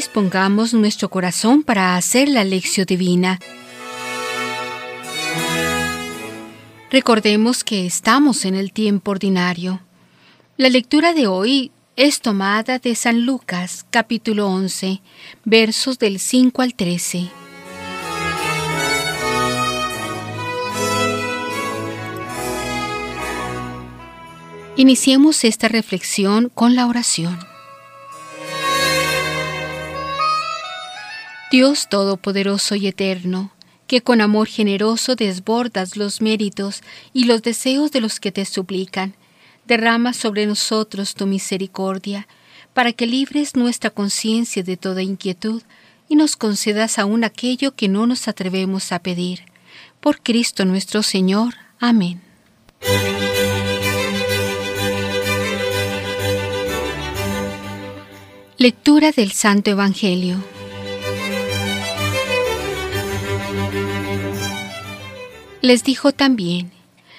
dispongamos nuestro corazón para hacer la lección divina. Recordemos que estamos en el tiempo ordinario. La lectura de hoy es tomada de San Lucas capítulo 11, versos del 5 al 13. Iniciemos esta reflexión con la oración. Dios Todopoderoso y Eterno, que con amor generoso desbordas los méritos y los deseos de los que te suplican, derrama sobre nosotros tu misericordia, para que libres nuestra conciencia de toda inquietud y nos concedas aún aquello que no nos atrevemos a pedir. Por Cristo nuestro Señor. Amén. Lectura del Santo Evangelio. Les dijo también,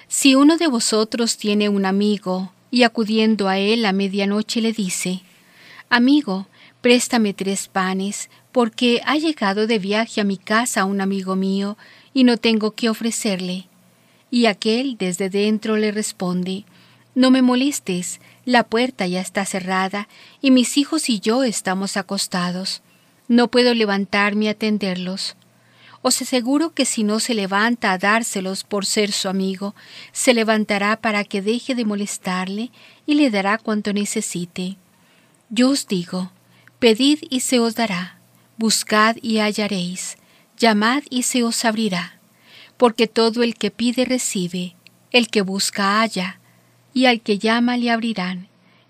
si uno de vosotros tiene un amigo y acudiendo a él a medianoche le dice, Amigo, préstame tres panes, porque ha llegado de viaje a mi casa un amigo mío y no tengo qué ofrecerle. Y aquel desde dentro le responde, No me molestes, la puerta ya está cerrada y mis hijos y yo estamos acostados. No puedo levantarme a atenderlos. Os aseguro que si no se levanta a dárselos por ser su amigo, se levantará para que deje de molestarle y le dará cuanto necesite. Yo os digo, pedid y se os dará, buscad y hallaréis, llamad y se os abrirá, porque todo el que pide recibe, el que busca halla, y al que llama le abrirán.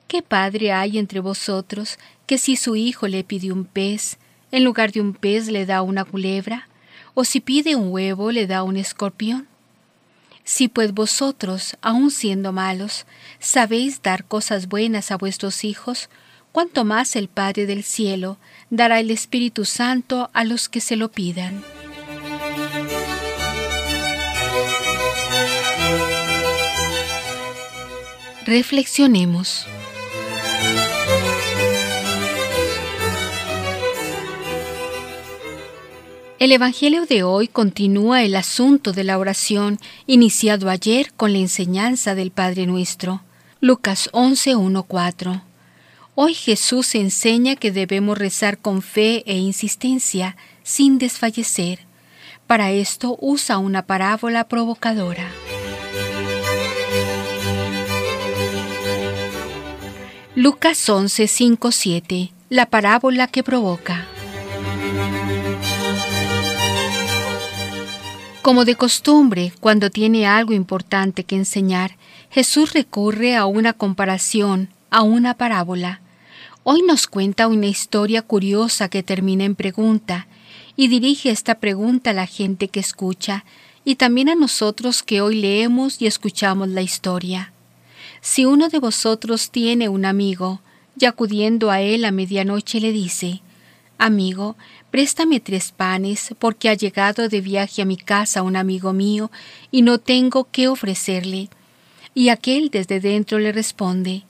¿Qué padre hay entre vosotros que si su hijo le pide un pez, en lugar de un pez le da una culebra? O si pide un huevo le da un escorpión? Si pues vosotros, aun siendo malos, sabéis dar cosas buenas a vuestros hijos, cuánto más el Padre del cielo dará el Espíritu Santo a los que se lo pidan. Reflexionemos. El Evangelio de hoy continúa el asunto de la oración iniciado ayer con la enseñanza del Padre Nuestro. Lucas 11, Hoy Jesús enseña que debemos rezar con fe e insistencia, sin desfallecer. Para esto usa una parábola provocadora. Lucas 11, 7. La parábola que provoca. Como de costumbre, cuando tiene algo importante que enseñar, Jesús recurre a una comparación, a una parábola. Hoy nos cuenta una historia curiosa que termina en pregunta, y dirige esta pregunta a la gente que escucha, y también a nosotros que hoy leemos y escuchamos la historia. Si uno de vosotros tiene un amigo, y acudiendo a él a medianoche le dice, Amigo, Préstame tres panes, porque ha llegado de viaje a mi casa un amigo mío, y no tengo qué ofrecerle. Y aquel desde dentro le responde,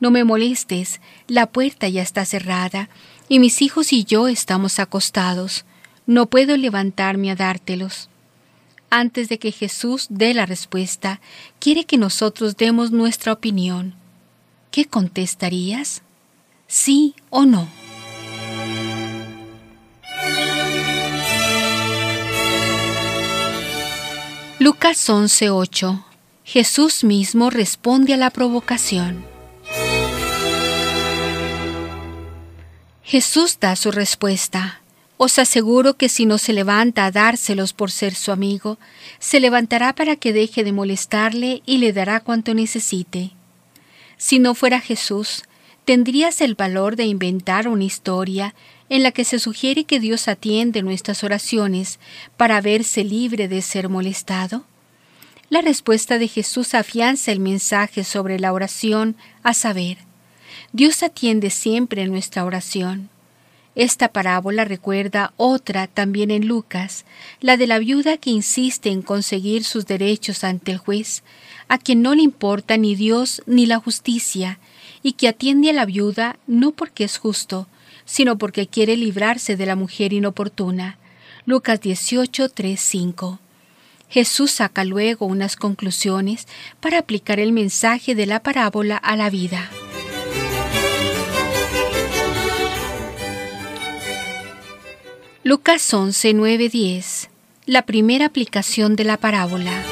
No me molestes, la puerta ya está cerrada, y mis hijos y yo estamos acostados. No puedo levantarme a dártelos. Antes de que Jesús dé la respuesta, quiere que nosotros demos nuestra opinión. ¿Qué contestarías? ¿Sí o no? Lucas 11:8 Jesús mismo responde a la provocación. Jesús da su respuesta. Os aseguro que si no se levanta a dárselos por ser su amigo, se levantará para que deje de molestarle y le dará cuanto necesite. Si no fuera Jesús, ¿tendrías el valor de inventar una historia en la que se sugiere que Dios atiende nuestras oraciones para verse libre de ser molestado? La respuesta de Jesús afianza el mensaje sobre la oración, a saber, Dios atiende siempre nuestra oración. Esta parábola recuerda otra también en Lucas, la de la viuda que insiste en conseguir sus derechos ante el juez, a quien no le importa ni Dios ni la justicia, y que atiende a la viuda no porque es justo, sino porque quiere librarse de la mujer inoportuna. Lucas 18, 3, 5. Jesús saca luego unas conclusiones para aplicar el mensaje de la parábola a la vida. Lucas 11, 9, 10. La primera aplicación de la parábola.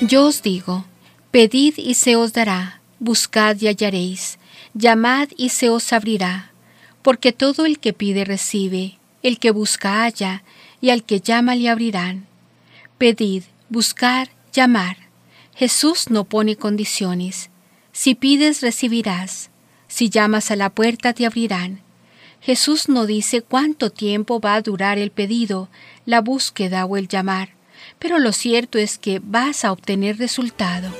Yo os digo, pedid y se os dará, buscad y hallaréis, llamad y se os abrirá, porque todo el que pide recibe, el que busca halla, y al que llama le abrirán. Pedid, buscar, llamar. Jesús no pone condiciones. Si pides, recibirás. Si llamas a la puerta, te abrirán. Jesús no dice cuánto tiempo va a durar el pedido, la búsqueda o el llamar pero lo cierto es que vas a obtener resultado.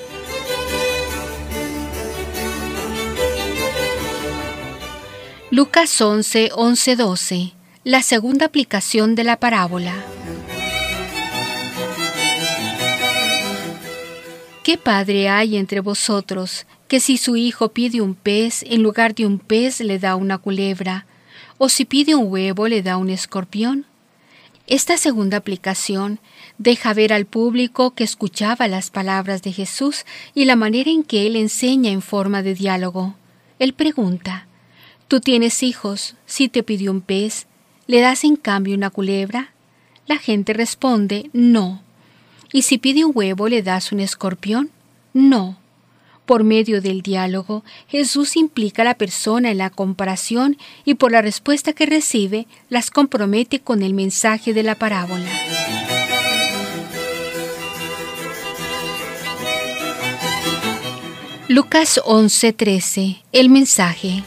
Lucas 11, 11, 12. La segunda aplicación de la parábola. ¿Qué padre hay entre vosotros que si su hijo pide un pez, en lugar de un pez le da una culebra, o si pide un huevo le da un escorpión? Esta segunda aplicación deja ver al público que escuchaba las palabras de Jesús y la manera en que Él enseña en forma de diálogo. Él pregunta, ¿Tú tienes hijos? Si te pidió un pez, ¿le das en cambio una culebra? La gente responde, no. ¿Y si pide un huevo, le das un escorpión? No. Por medio del diálogo, Jesús implica a la persona en la comparación y por la respuesta que recibe, las compromete con el mensaje de la parábola. Lucas 11:13 El mensaje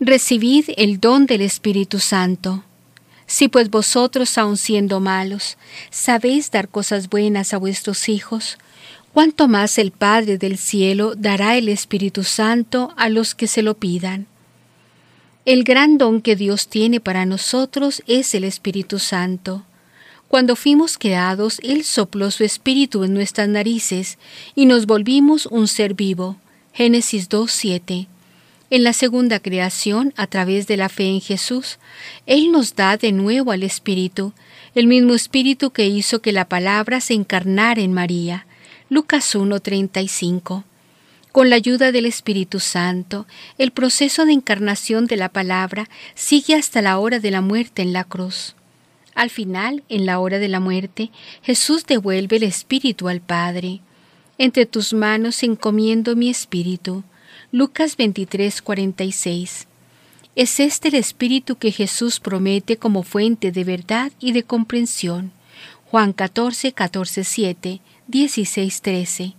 Recibid el don del Espíritu Santo. Si pues vosotros, aun siendo malos, sabéis dar cosas buenas a vuestros hijos, cuánto más el Padre del cielo dará el Espíritu Santo a los que se lo pidan. El gran don que Dios tiene para nosotros es el Espíritu Santo. Cuando fuimos creados, Él sopló su espíritu en nuestras narices y nos volvimos un ser vivo. Génesis 2.7 en la segunda creación, a través de la fe en Jesús, Él nos da de nuevo al Espíritu, el mismo Espíritu que hizo que la palabra se encarnara en María. Lucas 1:35. Con la ayuda del Espíritu Santo, el proceso de encarnación de la palabra sigue hasta la hora de la muerte en la cruz. Al final, en la hora de la muerte, Jesús devuelve el Espíritu al Padre. Entre tus manos encomiendo mi Espíritu. Lucas 23, 46. Es este el espíritu que Jesús promete como fuente de verdad y de comprensión. Juan 14, 14, 7, 16, 13.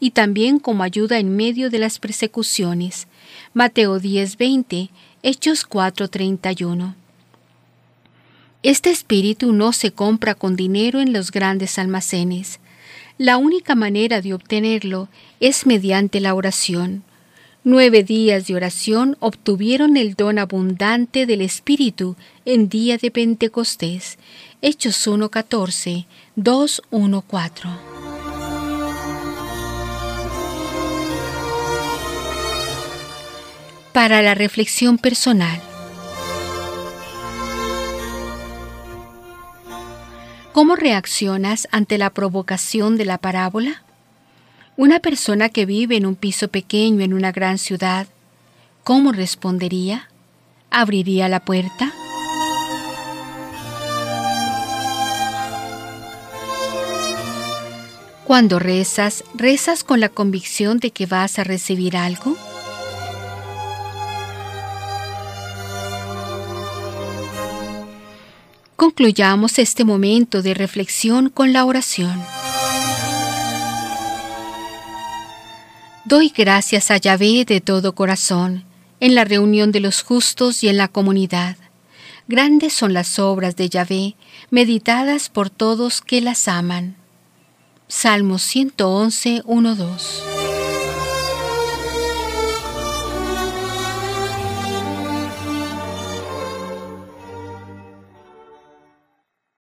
Y también como ayuda en medio de las persecuciones. Mateo 10, 20, Hechos 4, 31. Este espíritu no se compra con dinero en los grandes almacenes. La única manera de obtenerlo es mediante la oración. Nueve días de oración obtuvieron el don abundante del Espíritu en día de Pentecostés. Hechos 1.14, 2.1.4. Para la reflexión personal. ¿Cómo reaccionas ante la provocación de la parábola? Una persona que vive en un piso pequeño en una gran ciudad, ¿cómo respondería? ¿Abriría la puerta? Cuando rezas, ¿rezas con la convicción de que vas a recibir algo? Concluyamos este momento de reflexión con la oración. Doy gracias a Yahvé de todo corazón, en la reunión de los justos y en la comunidad. Grandes son las obras de Yahvé, meditadas por todos que las aman. Salmo 111, 1, 2.